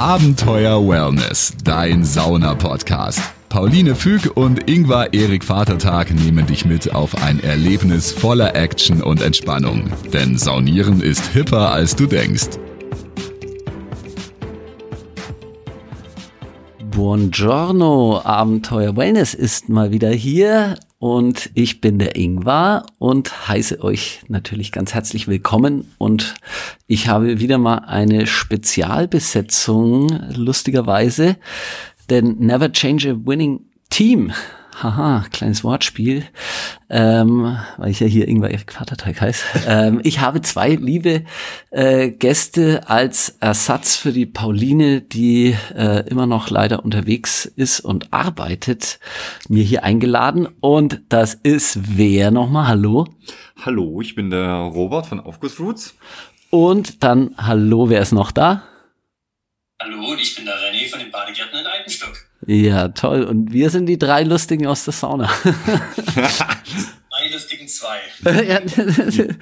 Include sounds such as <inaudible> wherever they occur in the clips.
Abenteuer Wellness, dein Sauna-Podcast. Pauline Füg und Ingvar Erik Vatertag nehmen dich mit auf ein Erlebnis voller Action und Entspannung. Denn Saunieren ist hipper, als du denkst. Buongiorno, Abenteuer Wellness ist mal wieder hier und ich bin der Ingvar und heiße euch natürlich ganz herzlich willkommen. Und ich habe wieder mal eine Spezialbesetzung, lustigerweise, denn Never Change a Winning Team haha, kleines Wortspiel, ähm, weil ich ja hier Ingwer Erik Vaterteig heiße. ähm, ich habe zwei liebe äh, Gäste als Ersatz für die Pauline, die äh, immer noch leider unterwegs ist und arbeitet, mir hier eingeladen. Und das ist wer nochmal? Hallo? Hallo, ich bin der Robert von Aufgussroots. Und dann, hallo, wer ist noch da? Hallo, ich bin der René von den Badegärten in Eibenstock. Ja, toll. Und wir sind die drei Lustigen aus der Sauna. drei lustigen zwei. <laughs>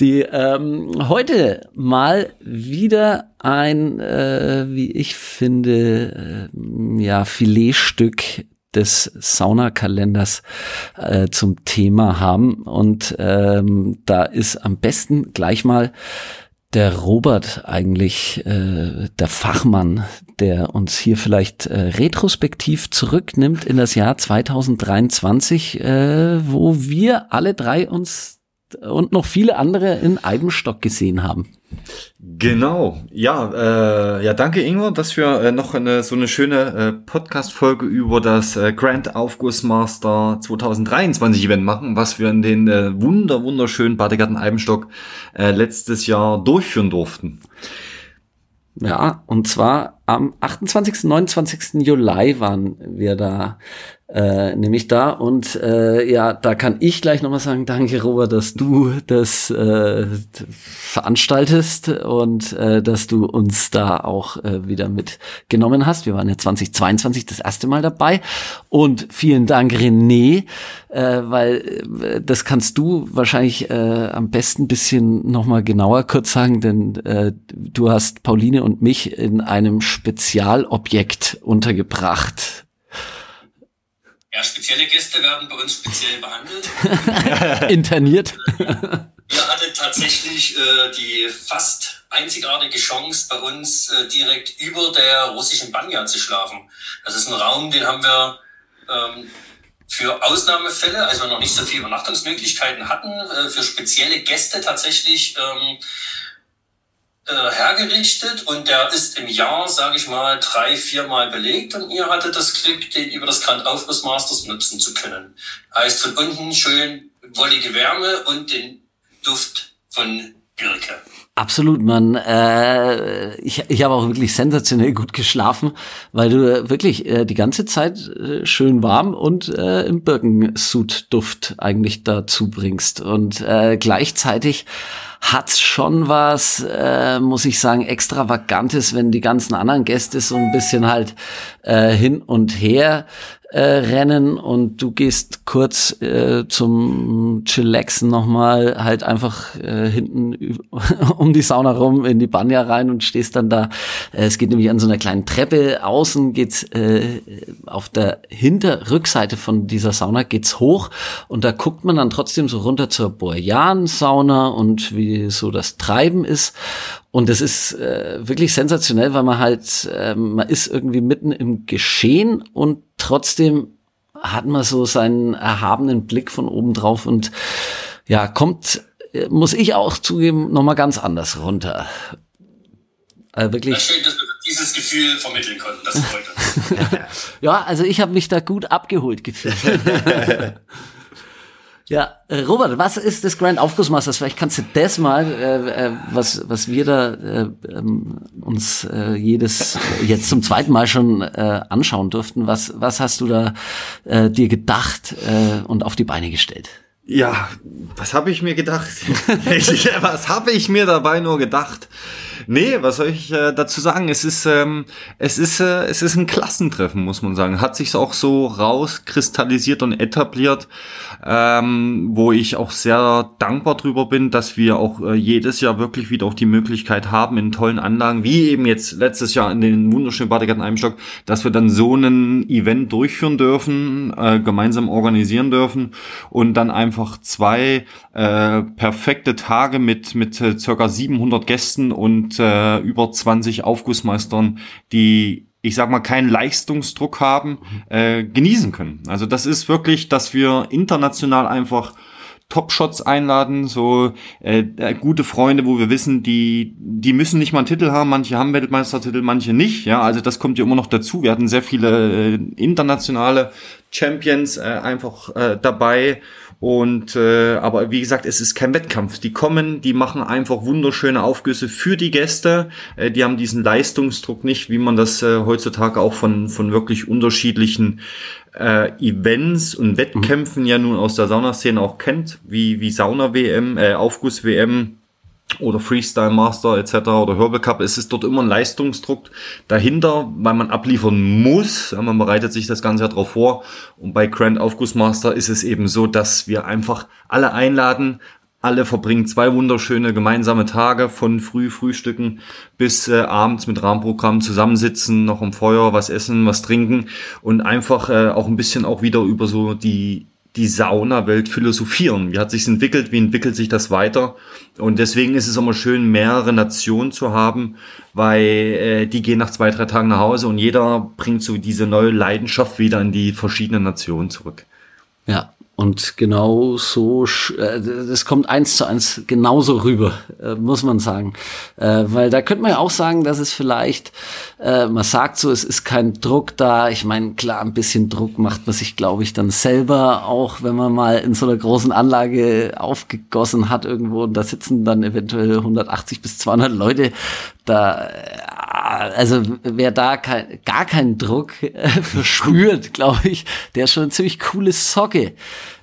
die ähm, heute mal wieder ein, äh, wie ich finde, äh, ja, Filetstück des Saunakalenders äh, zum Thema haben. Und ähm, da ist am besten gleich mal der Robert eigentlich äh, der Fachmann, der uns hier vielleicht äh, retrospektiv zurücknimmt in das Jahr 2023, äh, wo wir alle drei uns und noch viele andere in Eibenstock gesehen haben. Genau, ja, äh, ja, danke Ingwer, dass wir äh, noch eine so eine schöne äh, Podcast-Folge über das äh, Grand Aufgussmaster 2023 Event machen, was wir in den äh, wunder wunderschönen Badegarten Eibenstock äh, letztes Jahr durchführen durften. Ja, und zwar am 28. 29. Juli waren wir da äh, nämlich da. Und äh, ja, da kann ich gleich nochmal sagen, danke Robert, dass du das äh, veranstaltest und äh, dass du uns da auch äh, wieder mitgenommen hast. Wir waren ja 2022 das erste Mal dabei. Und vielen Dank René, äh, weil äh, das kannst du wahrscheinlich äh, am besten bisschen nochmal genauer kurz sagen, denn äh, du hast Pauline und mich in einem Spezialobjekt untergebracht spezielle Gäste werden bei uns speziell behandelt. <laughs> Interniert. Ihr hattet tatsächlich äh, die fast einzigartige Chance, bei uns äh, direkt über der russischen Banja zu schlafen. Das ist ein Raum, den haben wir ähm, für Ausnahmefälle, als wir noch nicht so viele Übernachtungsmöglichkeiten hatten, äh, für spezielle Gäste tatsächlich ähm, äh, hergerichtet und der ist im Jahr, sage ich mal, drei, viermal belegt und ihr hattet das Glück, den über das Grand Aufguss Masters nutzen zu können. Heißt von unten schön wollige Wärme und den Duft von Birke. Absolut, man. Äh, ich ich habe auch wirklich sensationell gut geschlafen, weil du wirklich äh, die ganze Zeit äh, schön warm und äh, im Birkensuit-Duft eigentlich dazu bringst. Und äh, gleichzeitig hat's schon was, äh, muss ich sagen, extravagantes, wenn die ganzen anderen Gäste so ein bisschen halt äh, hin und her äh, rennen und du gehst kurz äh, zum Chillaxen nochmal halt einfach äh, hinten <laughs> um die Sauna rum in die Banja rein und stehst dann da. Äh, es geht nämlich an so einer kleinen Treppe. Außen geht's äh, auf der Hinterrückseite von dieser Sauna geht's hoch und da guckt man dann trotzdem so runter zur Boyan-Sauna und wie so das Treiben ist. Und das ist äh, wirklich sensationell, weil man halt, äh, man ist irgendwie mitten im Geschehen und trotzdem hat man so seinen erhabenen Blick von oben drauf und ja, kommt, äh, muss ich auch zugeben, nochmal ganz anders runter. Also wirklich. schön, dass wir dieses Gefühl vermitteln konnten. Das freut uns. <laughs> ja, also ich habe mich da gut abgeholt gefühlt. <laughs> Ja, äh, Robert, was ist das Grand Aufgussmasters? Vielleicht kannst du das mal, äh, äh, was, was wir da äh, ähm, uns äh, jedes jetzt zum zweiten Mal schon äh, anschauen durften. Was, was hast du da äh, dir gedacht äh, und auf die Beine gestellt? Ja, was habe ich mir gedacht? <laughs> was habe ich mir dabei nur gedacht? Nee, was soll ich äh, dazu sagen? Es ist, ähm, es ist, äh, es ist ein Klassentreffen, muss man sagen. Hat sich auch so rauskristallisiert und etabliert, ähm, wo ich auch sehr dankbar drüber bin, dass wir auch äh, jedes Jahr wirklich wieder auch die Möglichkeit haben, in tollen Anlagen, wie eben jetzt letztes Jahr in den wunderschönen Badegarten Eimstock, dass wir dann so einen Event durchführen dürfen, äh, gemeinsam organisieren dürfen und dann einfach zwei äh, perfekte Tage mit, mit äh, circa 700 Gästen und äh, über 20 Aufgussmeistern, die ich sag mal, keinen Leistungsdruck haben, äh, genießen können. Also das ist wirklich, dass wir international einfach Top-Shots einladen, so äh, äh, gute Freunde, wo wir wissen, die die müssen nicht mal einen Titel haben, manche haben Weltmeistertitel, manche nicht, ja, also das kommt ja immer noch dazu. Wir hatten sehr viele äh, internationale Champions äh, einfach äh, dabei und äh, aber wie gesagt, es ist kein Wettkampf. Die kommen, die machen einfach wunderschöne Aufgüsse für die Gäste. Äh, die haben diesen Leistungsdruck nicht, wie man das äh, heutzutage auch von von wirklich unterschiedlichen äh, Events und Wettkämpfen mhm. ja nun aus der Saunaszene auch kennt, wie wie Sauna WM, äh, Aufguss WM oder Freestyle Master etc. oder Herbal Cup, es ist dort immer ein Leistungsdruck dahinter, weil man abliefern muss. Man bereitet sich das Ganze ja darauf vor. Und bei Grand Aufgussmaster ist es eben so, dass wir einfach alle einladen. Alle verbringen zwei wunderschöne gemeinsame Tage von früh Frühstücken bis äh, abends mit Rahmenprogramm zusammensitzen, noch am Feuer was essen, was trinken und einfach äh, auch ein bisschen auch wieder über so die die Saunawelt philosophieren. Wie hat sich's entwickelt? Wie entwickelt sich das weiter? Und deswegen ist es immer schön, mehrere Nationen zu haben, weil äh, die gehen nach zwei, drei Tagen nach Hause und jeder bringt so diese neue Leidenschaft wieder in die verschiedenen Nationen zurück. Ja, und genau so, äh, das kommt eins zu eins genauso rüber, äh, muss man sagen. Äh, weil da könnte man ja auch sagen, dass es vielleicht, man sagt so, es ist kein Druck da. Ich meine, klar, ein bisschen Druck macht man sich, glaube ich, dann selber, auch wenn man mal in so einer großen Anlage aufgegossen hat irgendwo und da sitzen dann eventuell 180 bis 200 Leute. Da also wer da kein, gar keinen Druck äh, <laughs> verspürt, glaube ich, der ist schon eine ziemlich coole Socke.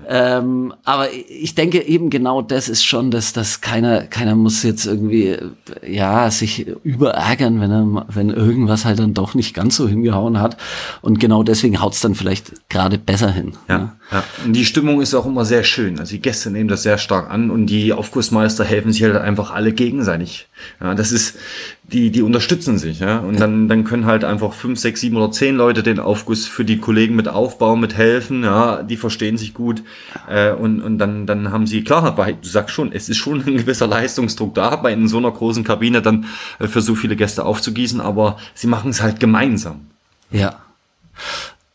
Ähm, aber ich denke eben genau das ist schon, dass dass keiner keiner muss jetzt irgendwie ja sich überärgern, wenn er wenn irgendwas halt dann doch nicht ganz so hingehauen hat. Und genau deswegen haut's dann vielleicht gerade besser hin. Ja, ja. Ja. Und die Stimmung ist auch immer sehr schön. Also die Gäste nehmen das sehr stark an und die Aufgussmeister helfen sich halt einfach alle gegenseitig. Ja, das ist die, die unterstützen sich, ja. Und dann, dann können halt einfach fünf, sechs, sieben oder zehn Leute den Aufguss für die Kollegen mit aufbauen, mit helfen, ja, die verstehen sich gut. Äh, und, und dann, dann haben sie, klar, weil du sagst schon, es ist schon ein gewisser Leistungsdruck da, bei in so einer großen Kabine dann äh, für so viele Gäste aufzugießen, aber sie machen es halt gemeinsam. Ja.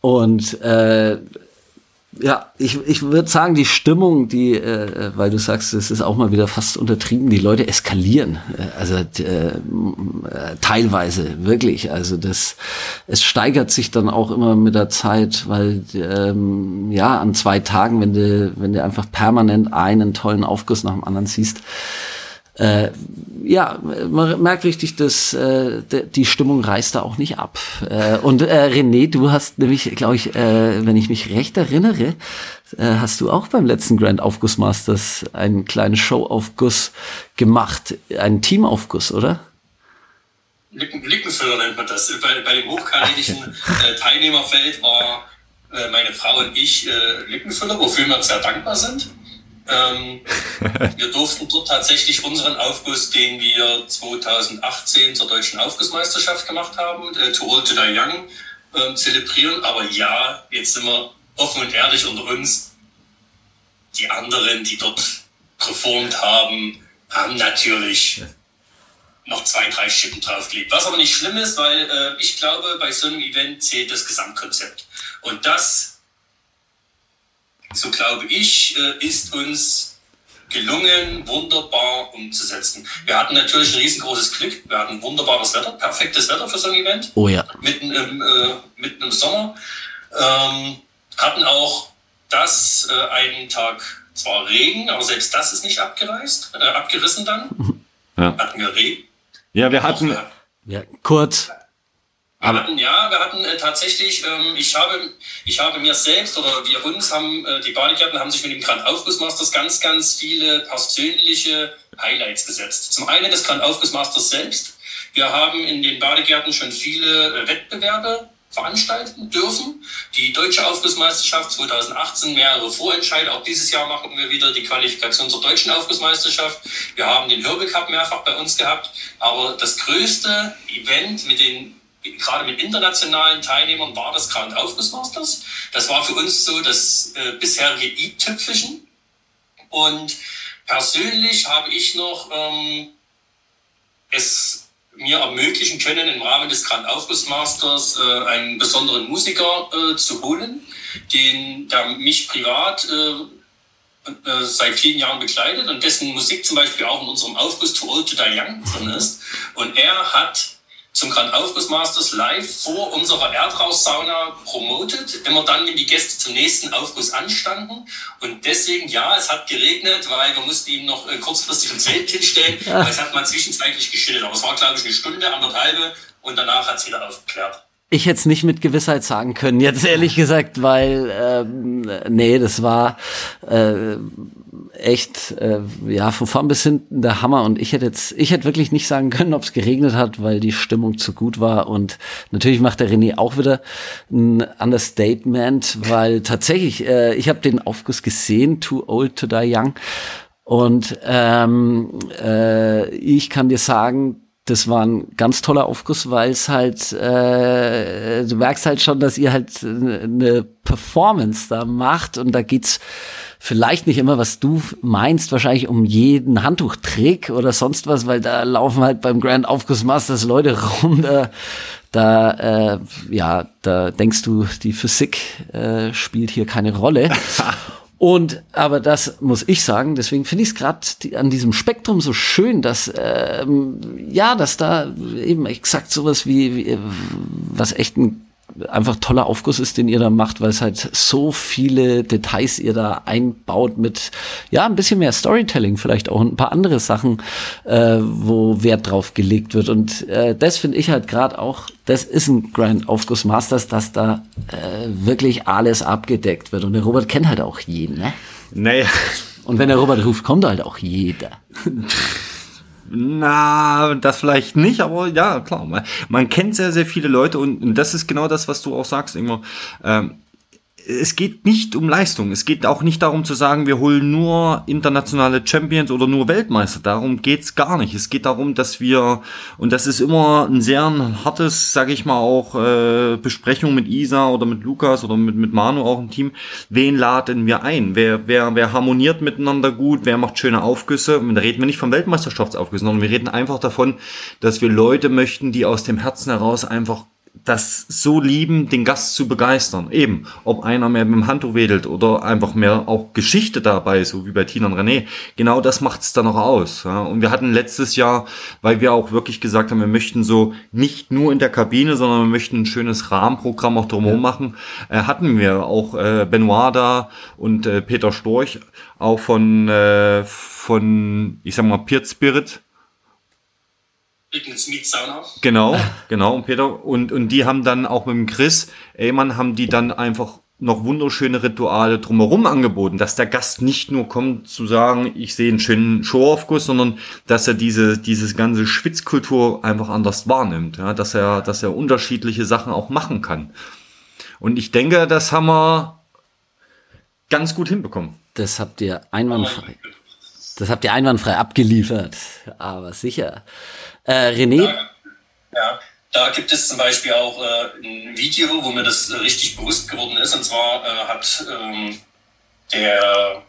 Und äh, ja, ich, ich würde sagen, die Stimmung, die, äh, weil du sagst, es ist auch mal wieder fast untertrieben, die Leute eskalieren. Äh, also äh, äh, teilweise, wirklich. Also das, es steigert sich dann auch immer mit der Zeit, weil ähm, ja, an zwei Tagen, wenn du, wenn du einfach permanent einen tollen Aufguss nach dem anderen siehst, äh, ja, man merkt richtig, dass äh, die Stimmung reißt da auch nicht ab. Äh, und äh, René, du hast nämlich, glaube ich, äh, wenn ich mich recht erinnere, äh, hast du auch beim letzten Grand Aufguss Masters einen kleinen Showaufguss gemacht, einen Teamaufguss, oder? Licken, Lickenfüller nennt man das. Bei, bei dem hochkanadischen <laughs> äh, Teilnehmerfeld war äh, meine Frau und ich äh, Lickenfüller, wofür wir sehr dankbar sind. Ähm, wir durften dort tatsächlich unseren Aufguss, den wir 2018 zur deutschen Aufgussmeisterschaft gemacht haben, äh, To Old to Die Young, äh, zelebrieren. Aber ja, jetzt sind wir offen und ehrlich unter uns. Die anderen, die dort performt haben, haben natürlich noch zwei, drei Schippen draufgelegt. Was aber nicht schlimm ist, weil äh, ich glaube, bei so einem Event zählt das Gesamtkonzept. Und das so glaube ich, äh, ist uns gelungen, wunderbar umzusetzen. Wir hatten natürlich ein riesengroßes Glück. Wir hatten wunderbares Wetter, perfektes Wetter für so ein Event. Oh ja. Mitten im, äh, mitten im Sommer. Ähm, hatten auch das äh, einen Tag zwar Regen, aber selbst das ist nicht abgereist, äh, abgerissen dann. <laughs> Ja. Hatten wir Regen. Ja, wir hatten. Ja, kurz. Wir hatten, ja, wir hatten äh, tatsächlich, ähm, ich, habe, ich habe mir selbst oder wir uns haben, äh, die Badegärten haben sich mit dem Grand Aufgussmasters ganz, ganz viele persönliche Highlights gesetzt. Zum einen des Grand Aufgussmasters selbst, Wir haben in den Badegärten schon viele äh, Wettbewerbe veranstalten dürfen. Die Deutsche Aufgussmeisterschaft 2018, mehrere Vorentscheide. Auch dieses Jahr machen wir wieder die Qualifikation zur Deutschen Aufgussmeisterschaft. Wir haben den Hürbe Cup mehrfach bei uns gehabt. Aber das größte Event mit den gerade mit internationalen Teilnehmern war das Grand Aufgussmasters. Das war für uns so das äh, bisherige i-Tüpfelchen. Und persönlich habe ich noch ähm, es mir ermöglichen können, im Rahmen des Grand Aufgussmasters äh, einen besonderen Musiker äh, zu holen, den, der mich privat äh, äh, seit vielen Jahren begleitet und dessen Musik zum Beispiel auch in unserem Aufguss To Old To Die Young drin ist. Und er hat zum Grand Aufguss Masters live vor unserer Erdraussauna promotet, immer dann, wenn die Gäste zum nächsten Aufguss anstanden. Und deswegen, ja, es hat geregnet, weil wir mussten ihm noch äh, kurzfristig ein Zelt hinstellen, ja. <laughs> weil es hat man zwischenzeitlich geschüttet. Aber es war, glaube ich, eine Stunde, anderthalbe und danach hat es wieder aufgeklärt. Ich hätte es nicht mit Gewissheit sagen können, jetzt ehrlich gesagt, weil ähm, nee, das war äh, echt, äh, ja, von vorn bis hinten der Hammer. Und ich hätte jetzt, ich hätte wirklich nicht sagen können, ob es geregnet hat, weil die Stimmung zu gut war. Und natürlich macht der René auch wieder ein Understatement, weil tatsächlich, äh, ich habe den Aufguss gesehen, Too Old to Die Young. Und ähm, äh, ich kann dir sagen, das war ein ganz toller Aufguss, weil es halt, äh, du merkst halt schon, dass ihr halt eine Performance da macht und da geht's vielleicht nicht immer, was du meinst, wahrscheinlich um jeden Handtuchtrick oder sonst was, weil da laufen halt beim Grand Aufguss Masters Leute rum, da, da äh, ja, da denkst du, die Physik äh, spielt hier keine Rolle. <laughs> Und aber das muss ich sagen, deswegen finde ich es gerade die, an diesem Spektrum so schön, dass ähm, ja, dass da eben exakt sowas wie, wie was echt ein einfach toller Aufguss ist, den ihr da macht, weil es halt so viele Details ihr da einbaut mit, ja, ein bisschen mehr Storytelling vielleicht auch und ein paar andere Sachen, äh, wo Wert drauf gelegt wird. Und äh, das finde ich halt gerade auch, das ist ein Grand Aufguss Masters, dass da äh, wirklich alles abgedeckt wird. Und der Robert kennt halt auch jeden, ne? Naja. Und wenn der Robert ruft, kommt halt auch jeder. <laughs> Na, das vielleicht nicht, aber ja, klar. Man, kennt sehr, sehr viele Leute und, und das ist genau das, was du auch sagst, immer. Ähm, es geht nicht um Leistung. Es geht auch nicht darum zu sagen, wir holen nur internationale Champions oder nur Weltmeister. Darum geht's gar nicht. Es geht darum, dass wir, und das ist immer ein sehr hartes, sage ich mal, auch äh, Besprechung mit Isa oder mit Lukas oder mit, mit Manu auch im Team. Wen laden wir ein? Wer, wer, wer harmoniert miteinander gut? Wer macht schöne Aufgüsse? Und da reden wir nicht von Weltmeisterschaftsaufgüssen, sondern wir reden einfach davon, dass wir Leute möchten, die aus dem Herzen heraus einfach das so lieben, den Gast zu begeistern. Eben, ob einer mehr mit dem Handtuch wedelt oder einfach mehr auch Geschichte dabei, so wie bei Tina und René. Genau das macht es dann noch aus. Ja. Und wir hatten letztes Jahr, weil wir auch wirklich gesagt haben, wir möchten so nicht nur in der Kabine, sondern wir möchten ein schönes Rahmenprogramm auch drumherum machen, äh, hatten wir auch äh, Benoit da und äh, Peter Storch, auch von, äh, von, ich sag mal, Peer Spirit, Übrigens Mietsauna. Genau, genau, und Peter. Und, und die haben dann auch mit dem Chris, ey man, haben die dann einfach noch wunderschöne Rituale drumherum angeboten, dass der Gast nicht nur kommt zu sagen, ich sehe einen schönen Showaufguss, sondern dass er diese, dieses ganze Schwitzkultur einfach anders wahrnimmt, ja, dass er, dass er unterschiedliche Sachen auch machen kann. Und ich denke, das haben wir ganz gut hinbekommen. Das habt ihr einwandfrei. Das habt ihr einwandfrei abgeliefert. Aber sicher. Äh, René? Da, ja, da gibt es zum Beispiel auch äh, ein Video, wo mir das äh, richtig bewusst geworden ist. Und zwar äh, hat ähm, der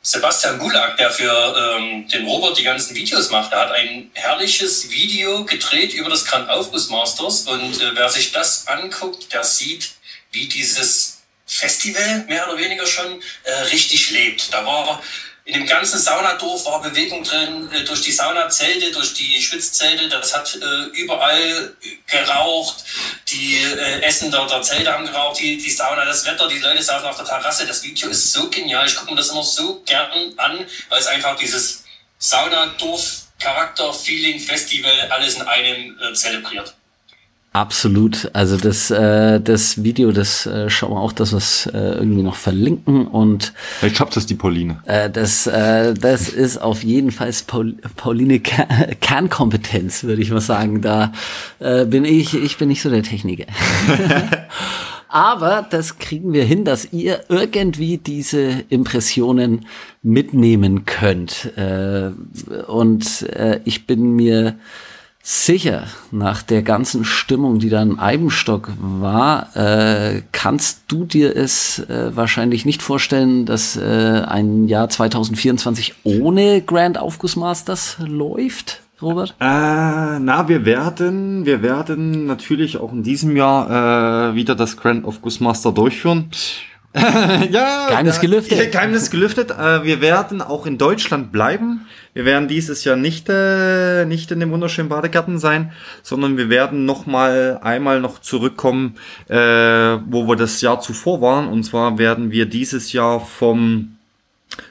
Sebastian Gulag, der für ähm, den Robert die ganzen Videos macht, der hat ein herrliches Video gedreht über das Grand Aufguss Masters. Und äh, wer sich das anguckt, der sieht, wie dieses Festival mehr oder weniger schon äh, richtig lebt. Da war in dem ganzen Saunadorf war Bewegung drin, äh, durch die Saunazelte, durch die Schwitzzelte. Das hat äh, überall geraucht. Die äh, Essen der, der Zelte haben geraucht, die, die Sauna, das Wetter, die Leute saßen auf der Terrasse. Das Video ist so genial. Ich gucke mir das immer so gern an, weil es einfach dieses Saunadorf Charakter, Feeling, Festival alles in einem äh, zelebriert. Absolut. Also das, äh, das Video, das äh, schauen wir auch, dass wir es äh, irgendwie noch verlinken und Vielleicht schafft das die Pauline. äh, das, äh, das ist auf jeden Fall Paul, Pauline Ker Kernkompetenz, würde ich mal sagen. Da äh, bin ich, ich bin nicht so der Techniker. <laughs> Aber das kriegen wir hin, dass ihr irgendwie diese Impressionen mitnehmen könnt. Äh, und äh, ich bin mir sicher, nach der ganzen Stimmung, die da im Eibenstock war, äh, kannst du dir es äh, wahrscheinlich nicht vorstellen, dass äh, ein Jahr 2024 ohne Grand Aufguss Masters läuft, Robert? Äh, na, wir werden, wir werden natürlich auch in diesem Jahr äh, wieder das Grand of Master durchführen. <laughs> ja, Geheimnis gelüftet. Geheimnis gelüftet. Äh, wir werden auch in Deutschland bleiben. Wir werden dieses Jahr nicht äh, nicht in dem wunderschönen Badegarten sein, sondern wir werden noch mal einmal noch zurückkommen, äh, wo wir das Jahr zuvor waren. Und zwar werden wir dieses Jahr vom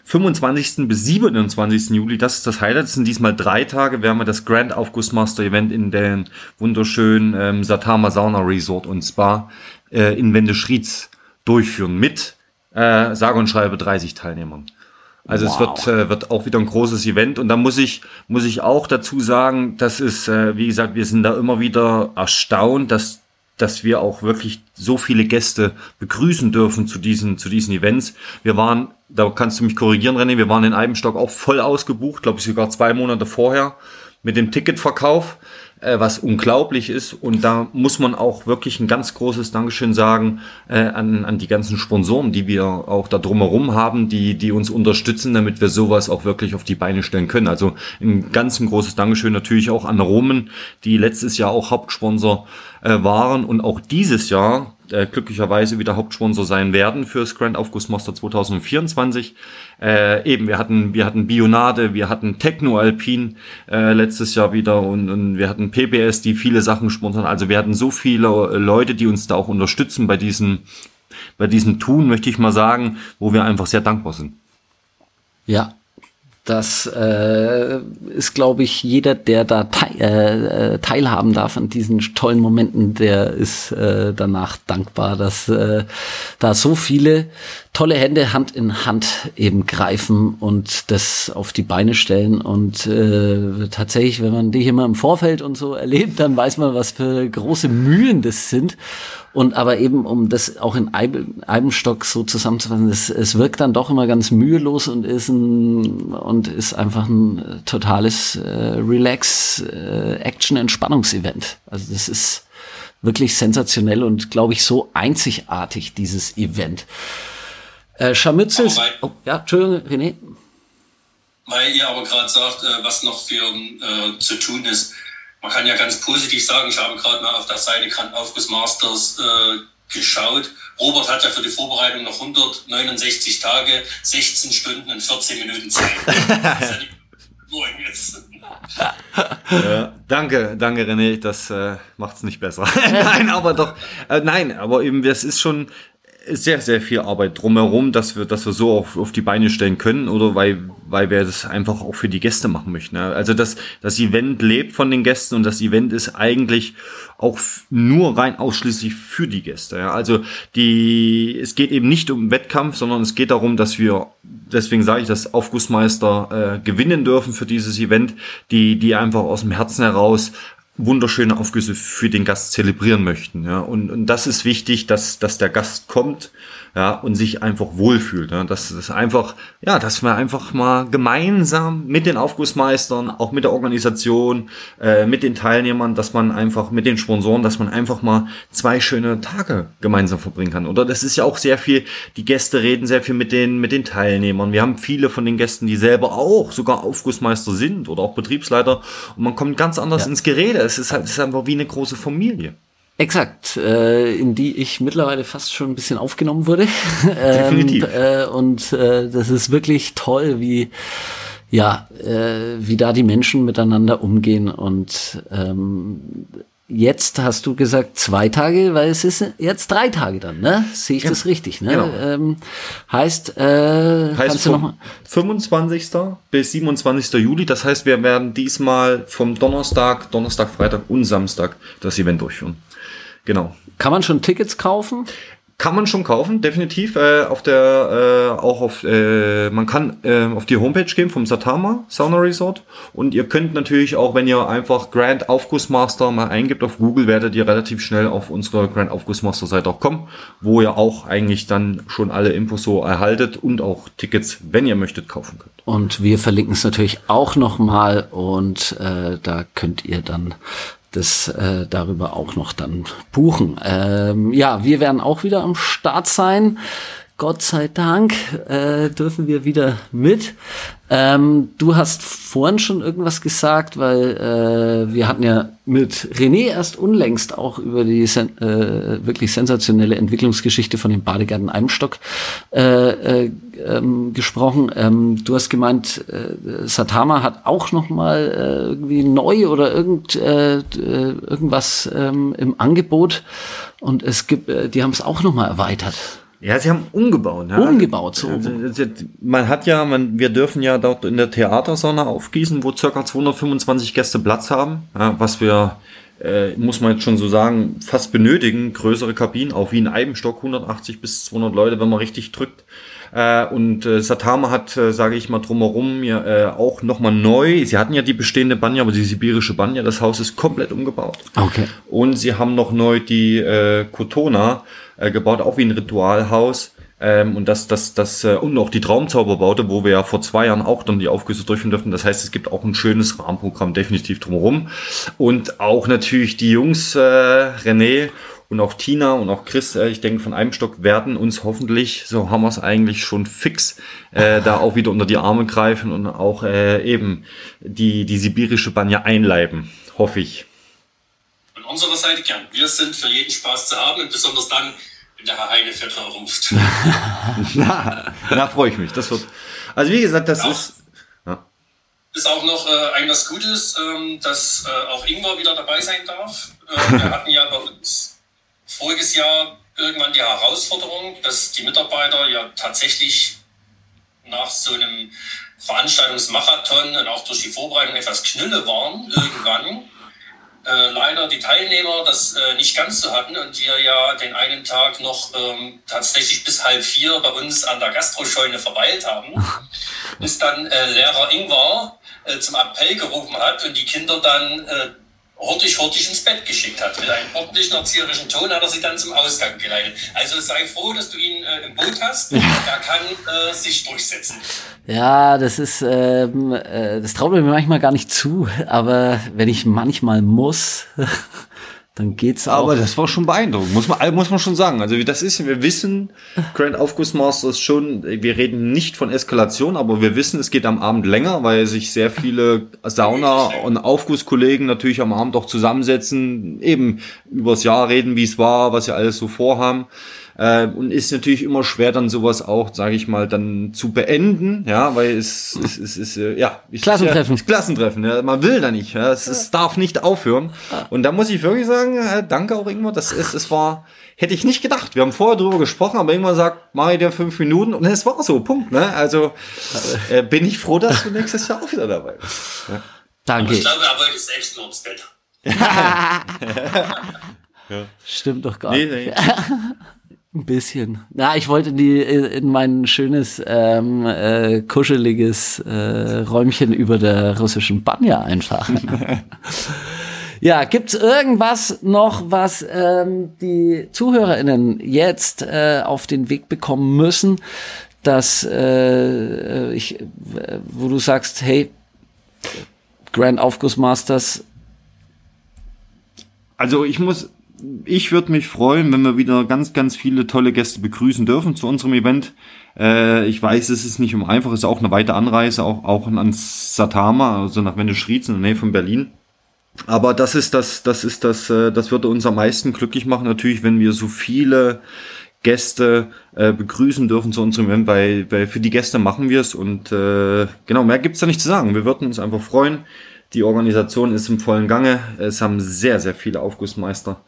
25. bis 27. Juli, das ist das Highlight, das sind diesmal drei Tage, werden wir das Grand Aufgussmaster Event in den wunderschönen ähm, Satama Sauna Resort und Spa äh, in Wendeschrieds durchführen mit äh, sage und schreibe 30 Teilnehmern. Also es wird, äh, wird auch wieder ein großes Event und da muss ich, muss ich auch dazu sagen, das ist, äh, wie gesagt, wir sind da immer wieder erstaunt, dass, dass wir auch wirklich so viele Gäste begrüßen dürfen zu diesen, zu diesen Events. Wir waren, da kannst du mich korrigieren, René, wir waren in Eibenstock auch voll ausgebucht, glaube ich sogar zwei Monate vorher mit dem Ticketverkauf was unglaublich ist. Und da muss man auch wirklich ein ganz großes Dankeschön sagen äh, an, an die ganzen Sponsoren, die wir auch da drumherum haben, die, die uns unterstützen, damit wir sowas auch wirklich auf die Beine stellen können. Also ein ganz ein großes Dankeschön natürlich auch an Roman, die letztes Jahr auch Hauptsponsor äh, waren und auch dieses Jahr äh, glücklicherweise wieder Hauptsponsor sein werden fürs Grand Aufguss Master 2024. Äh, eben, wir hatten, wir hatten Bionade, wir hatten Techno Alpin äh, letztes Jahr wieder und, und wir hatten PBS, die viele Sachen sponsern. Also wir hatten so viele Leute, die uns da auch unterstützen bei diesem, bei diesem Tun, möchte ich mal sagen, wo wir einfach sehr dankbar sind. Ja, das äh, ist, glaube ich, jeder, der da teil, äh, teilhaben darf an diesen tollen Momenten, der ist äh, danach dankbar, dass äh, da so viele tolle Hände Hand in Hand eben greifen und das auf die Beine stellen. Und äh, tatsächlich, wenn man die hier mal im Vorfeld und so erlebt, dann weiß man, was für große Mühen das sind. Und aber eben, um das auch in Eibenstock so zusammenzufassen, es, es wirkt dann doch immer ganz mühelos und ist ein und ist einfach ein totales äh, Relax, äh, Action, Entspannungsevent. Also das ist wirklich sensationell und glaube ich so einzigartig, dieses Event. Äh, Scharmützel ist, oh, ja, Entschuldigung, René. Weil ihr aber gerade sagt, äh, was noch für äh, zu tun ist man kann ja ganz positiv sagen, ich habe gerade mal auf der Seite Aufguss Masters äh, geschaut. Robert hat ja für die Vorbereitung noch 169 Tage, 16 Stunden und 14 Minuten Zeit. <laughs> ja, danke, danke René, das äh, macht es nicht besser. <laughs> nein, aber doch, äh, nein, aber eben, das ist schon, sehr, sehr viel Arbeit drumherum, dass wir, dass wir so auf, auf die Beine stellen können oder weil, weil wir das einfach auch für die Gäste machen möchten. Also das, das Event lebt von den Gästen und das Event ist eigentlich auch nur rein ausschließlich für die Gäste. Also die, es geht eben nicht um Wettkampf, sondern es geht darum, dass wir, deswegen sage ich, dass Aufgussmeister äh, gewinnen dürfen für dieses Event, die, die einfach aus dem Herzen heraus wunderschöne Aufgüsse für den Gast zelebrieren möchten. Ja. Und, und das ist wichtig, dass, dass der Gast kommt ja, und sich einfach wohlfühlt. Ja. Das ist einfach, ja, dass wir einfach mal gemeinsam mit den Aufgussmeistern, auch mit der Organisation, äh, mit den Teilnehmern, dass man einfach mit den Sponsoren, dass man einfach mal zwei schöne Tage gemeinsam verbringen kann. Oder das ist ja auch sehr viel, die Gäste reden sehr viel mit den, mit den Teilnehmern. Wir haben viele von den Gästen, die selber auch sogar Aufgussmeister sind oder auch Betriebsleiter und man kommt ganz anders ja. ins Gerede. Es ist halt, es ist einfach wie eine große Familie. Exakt, äh, in die ich mittlerweile fast schon ein bisschen aufgenommen wurde. <laughs> Definitiv. ähm, äh, und äh, das ist wirklich toll, wie ja, äh, wie da die Menschen miteinander umgehen und ähm, jetzt hast du gesagt zwei Tage, weil es ist jetzt drei Tage dann, ne? Sehe ich ja, das richtig, ne? Genau. Ähm, heißt, äh, heißt kannst du noch mal 25. bis 27. Juli. Das heißt, wir werden diesmal vom Donnerstag, Donnerstag, Freitag und Samstag das Event durchführen. Genau. Kann man schon Tickets kaufen? Kann man schon kaufen, definitiv. Äh, auf der, äh, auch auf, äh, man kann äh, auf die Homepage gehen vom Satama Sauna Resort. Und ihr könnt natürlich auch, wenn ihr einfach Grand Aufgussmaster mal eingibt auf Google, werdet ihr relativ schnell auf unsere Grand Aufgussmaster Seite auch kommen, wo ihr auch eigentlich dann schon alle Infos so erhaltet und auch Tickets, wenn ihr möchtet, kaufen könnt. Und wir verlinken es natürlich auch nochmal und äh, da könnt ihr dann das äh, darüber auch noch dann buchen. Ähm, ja, wir werden auch wieder am Start sein. Gott sei Dank äh, dürfen wir wieder mit. Ähm, du hast vorhin schon irgendwas gesagt, weil äh, wir hatten ja mit René erst unlängst auch über die sen äh, wirklich sensationelle Entwicklungsgeschichte von dem Badegärten Eimstock äh, äh, ähm, gesprochen. Ähm, du hast gemeint, äh, Satama hat auch noch mal äh, irgendwie neu oder irgend, äh, irgendwas ähm, im Angebot und es gibt, äh, die haben es auch noch mal erweitert. Ja, sie haben umgebaut. Ja. Umgebaut, so. Also, man hat ja, man, wir dürfen ja dort in der Theatersonne aufgießen, wo circa 225 Gäste Platz haben, ja, was wir, äh, muss man jetzt schon so sagen, fast benötigen. Größere Kabinen, auch wie in Eibenstock, 180 bis 200 Leute, wenn man richtig drückt. Äh, und äh, Satama hat, äh, sage ich mal, drumherum ja äh, auch nochmal neu. Sie hatten ja die bestehende Banja, aber die sibirische Banja, das Haus ist komplett umgebaut. Okay. Und sie haben noch neu die äh, Kotona äh, gebaut, auch wie ein Ritualhaus. Ähm, und das, das, das, äh, und auch die Traumzauberbaute, wo wir ja vor zwei Jahren auch dann die Aufgüsse durchführen dürfen. Das heißt, es gibt auch ein schönes Rahmenprogramm definitiv drumherum. Und auch natürlich die Jungs, äh, René und auch Tina und auch Chris, äh, ich denke, von einem Stock werden uns hoffentlich, so haben wir es eigentlich schon fix, äh, da auch wieder unter die Arme greifen und auch äh, eben die, die sibirische Banja einleiben, hoffe ich von unserer Seite gern. Wir sind für jeden Spaß zu haben und besonders dann, wenn der Herr Heinefetter ruft. <laughs> na, na freue ich mich. Das wird. Also wie gesagt, das auch, ist. Ja. Ist auch noch äh, ein was Gutes, ähm, dass äh, auch Ingwer wieder dabei sein darf. Äh, wir hatten ja bei uns voriges Jahr irgendwann die Herausforderung, dass die Mitarbeiter ja tatsächlich nach so einem Veranstaltungsmarathon und auch durch die Vorbereitung etwas knülle waren irgendwann. <laughs> Äh, leider die Teilnehmer das äh, nicht ganz so hatten und wir ja den einen Tag noch ähm, tatsächlich bis halb vier bei uns an der Gastroscheune verweilt haben, <laughs> bis dann äh, Lehrer Ingvar äh, zum Appell gerufen hat und die Kinder dann äh, hurtig, hurtig ins Bett geschickt hat. Mit einem ordentlichen erzieherischen Ton hat er sie dann zum Ausgang geleitet. Also sei froh, dass du ihn äh, im Boot hast. Er kann äh, sich durchsetzen. Ja, das ist, ähm, äh, das traut mir manchmal gar nicht zu, aber wenn ich manchmal muss, <laughs> dann geht's auch. Aber das war schon beeindruckend, muss man, muss man schon sagen. Also das ist, wir wissen, Grand Aufgussmaster ist schon, wir reden nicht von Eskalation, aber wir wissen, es geht am Abend länger, weil sich sehr viele Sauna- und Aufgusskollegen natürlich am Abend auch zusammensetzen, eben übers Jahr reden, wie es war, was sie alles so vorhaben. Äh, und ist natürlich immer schwer, dann sowas auch, sage ich mal, dann zu beenden, ja, weil es, es, es ist, äh, ja, ich, Klassentreffen. Ja, Klassentreffen, ja, man will da nicht, ja, es, es darf nicht aufhören. Und da muss ich wirklich sagen, äh, danke auch irgendwo, das ist, es war, hätte ich nicht gedacht. Wir haben vorher drüber gesprochen, aber irgendwann sagt, mach ich dir fünf Minuten und es war so, Punkt, ne? Also äh, bin ich froh, dass du nächstes Jahr auch wieder dabei bist. Ja. Danke. Aber ich glaube, er wollte selbst nur ins Bett. ja. Stimmt doch gar nicht. Nee, nee. <laughs> Ein bisschen. Na, ich wollte die in mein schönes, ähm, äh, kuscheliges äh, Räumchen über der russischen Banja einfahren. <laughs> ja, gibt's irgendwas noch, was ähm, die ZuhörerInnen jetzt äh, auf den Weg bekommen müssen, dass äh, ich, wo du sagst, hey, Grand Aufguss Masters. Also ich muss ich würde mich freuen, wenn wir wieder ganz, ganz viele tolle Gäste begrüßen dürfen zu unserem Event. Äh, ich weiß, es ist nicht um einfach, es ist auch eine weite Anreise, auch, auch ans Satama, also nach Wendeschrieds in der Nähe von Berlin. Aber das ist das, das ist das, äh, das würde uns am meisten glücklich machen, natürlich, wenn wir so viele Gäste äh, begrüßen dürfen zu unserem Event, weil, weil für die Gäste machen wir es und äh, genau, mehr gibt's da nicht zu sagen. Wir würden uns einfach freuen, Die Organisation ist im vollen Gange. Es haben sehr, sehr viele Aufgussmeister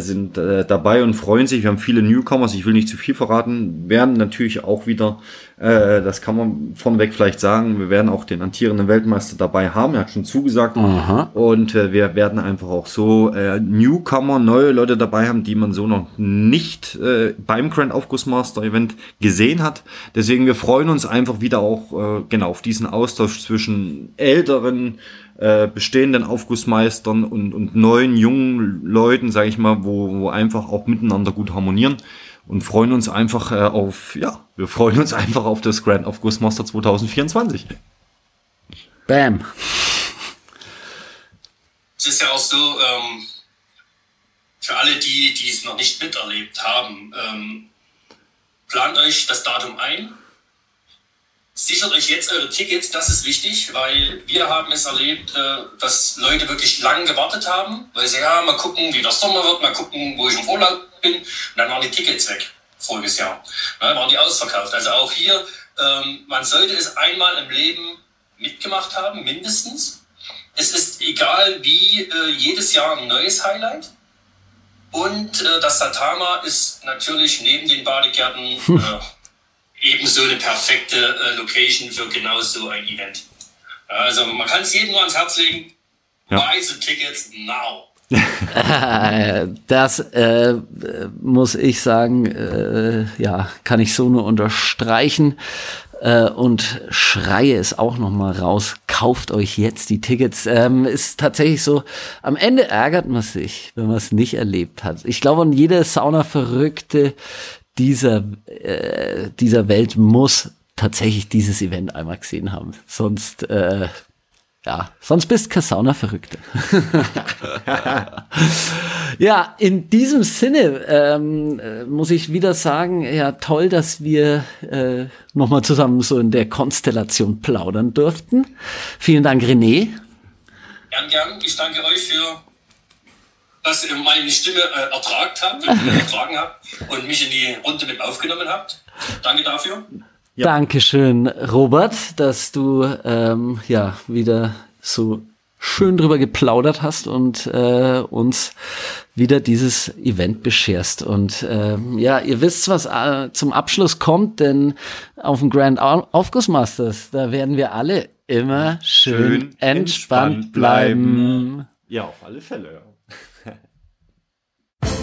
sind äh, dabei und freuen sich. Wir haben viele Newcomers, ich will nicht zu viel verraten, werden natürlich auch wieder, äh, das kann man vorneweg vielleicht sagen, wir werden auch den antierenden Weltmeister dabei haben, er hat schon zugesagt. Aha. Und äh, wir werden einfach auch so äh, Newcomer, neue Leute dabei haben, die man so noch nicht äh, beim Grand Aufgussmaster Event gesehen hat. Deswegen, wir freuen uns einfach wieder auch äh, genau auf diesen Austausch zwischen älteren äh, bestehenden Aufgussmeistern und, und neuen jungen Leuten, sage ich mal, wo, wo einfach auch miteinander gut harmonieren und freuen uns einfach äh, auf, ja, wir freuen uns <laughs> einfach auf das Grand Aufgussmaster 2024. Bam. Es ist ja auch so, ähm, für alle, die, die es noch nicht miterlebt haben, ähm, plant euch das Datum ein, Sichert euch jetzt eure Tickets, das ist wichtig, weil wir haben es erlebt, äh, dass Leute wirklich lang gewartet haben, weil sie ja mal gucken, wie der Sommer wird, mal gucken, wo ich im Urlaub bin. Und dann waren die Tickets weg, voriges Jahr. Dann waren die ausverkauft. Also auch hier, ähm, man sollte es einmal im Leben mitgemacht haben, mindestens. Es ist egal wie, äh, jedes Jahr ein neues Highlight. Und äh, das Satama ist natürlich neben den Badegärten <laughs> ebenso eine perfekte äh, Location für genau so ein Event. Also man kann es jedem nur ans Herz legen. Ja. Buy the tickets now. <laughs> das äh, muss ich sagen, äh, ja, kann ich so nur unterstreichen äh, und schreie es auch noch mal raus. Kauft euch jetzt die Tickets. Ähm, ist tatsächlich so. Am Ende ärgert man sich, wenn man es nicht erlebt hat. Ich glaube, und jede Sauna-Verrückte, dieser, äh, dieser Welt muss tatsächlich dieses Event einmal gesehen haben. Sonst, äh, ja, sonst bist kein Sauna-Verrückter. <laughs> ja, in diesem Sinne ähm, äh, muss ich wieder sagen, ja, toll, dass wir äh, nochmal zusammen so in der Konstellation plaudern durften. Vielen Dank, René. Gern, gern. Ich danke euch für dass ihr meine Stimme äh, ertragt habt, <laughs> ertragen habt und mich in die Runde mit aufgenommen habt. Danke dafür. Ja. Dankeschön, Robert, dass du ähm, ja wieder so schön drüber geplaudert hast und äh, uns wieder dieses Event bescherst. Und ähm, ja, ihr wisst, was äh, zum Abschluss kommt, denn auf dem Grand Aufguss Masters, da werden wir alle immer schön, schön entspannt, entspannt bleiben. bleiben. Ja, auf alle Fälle.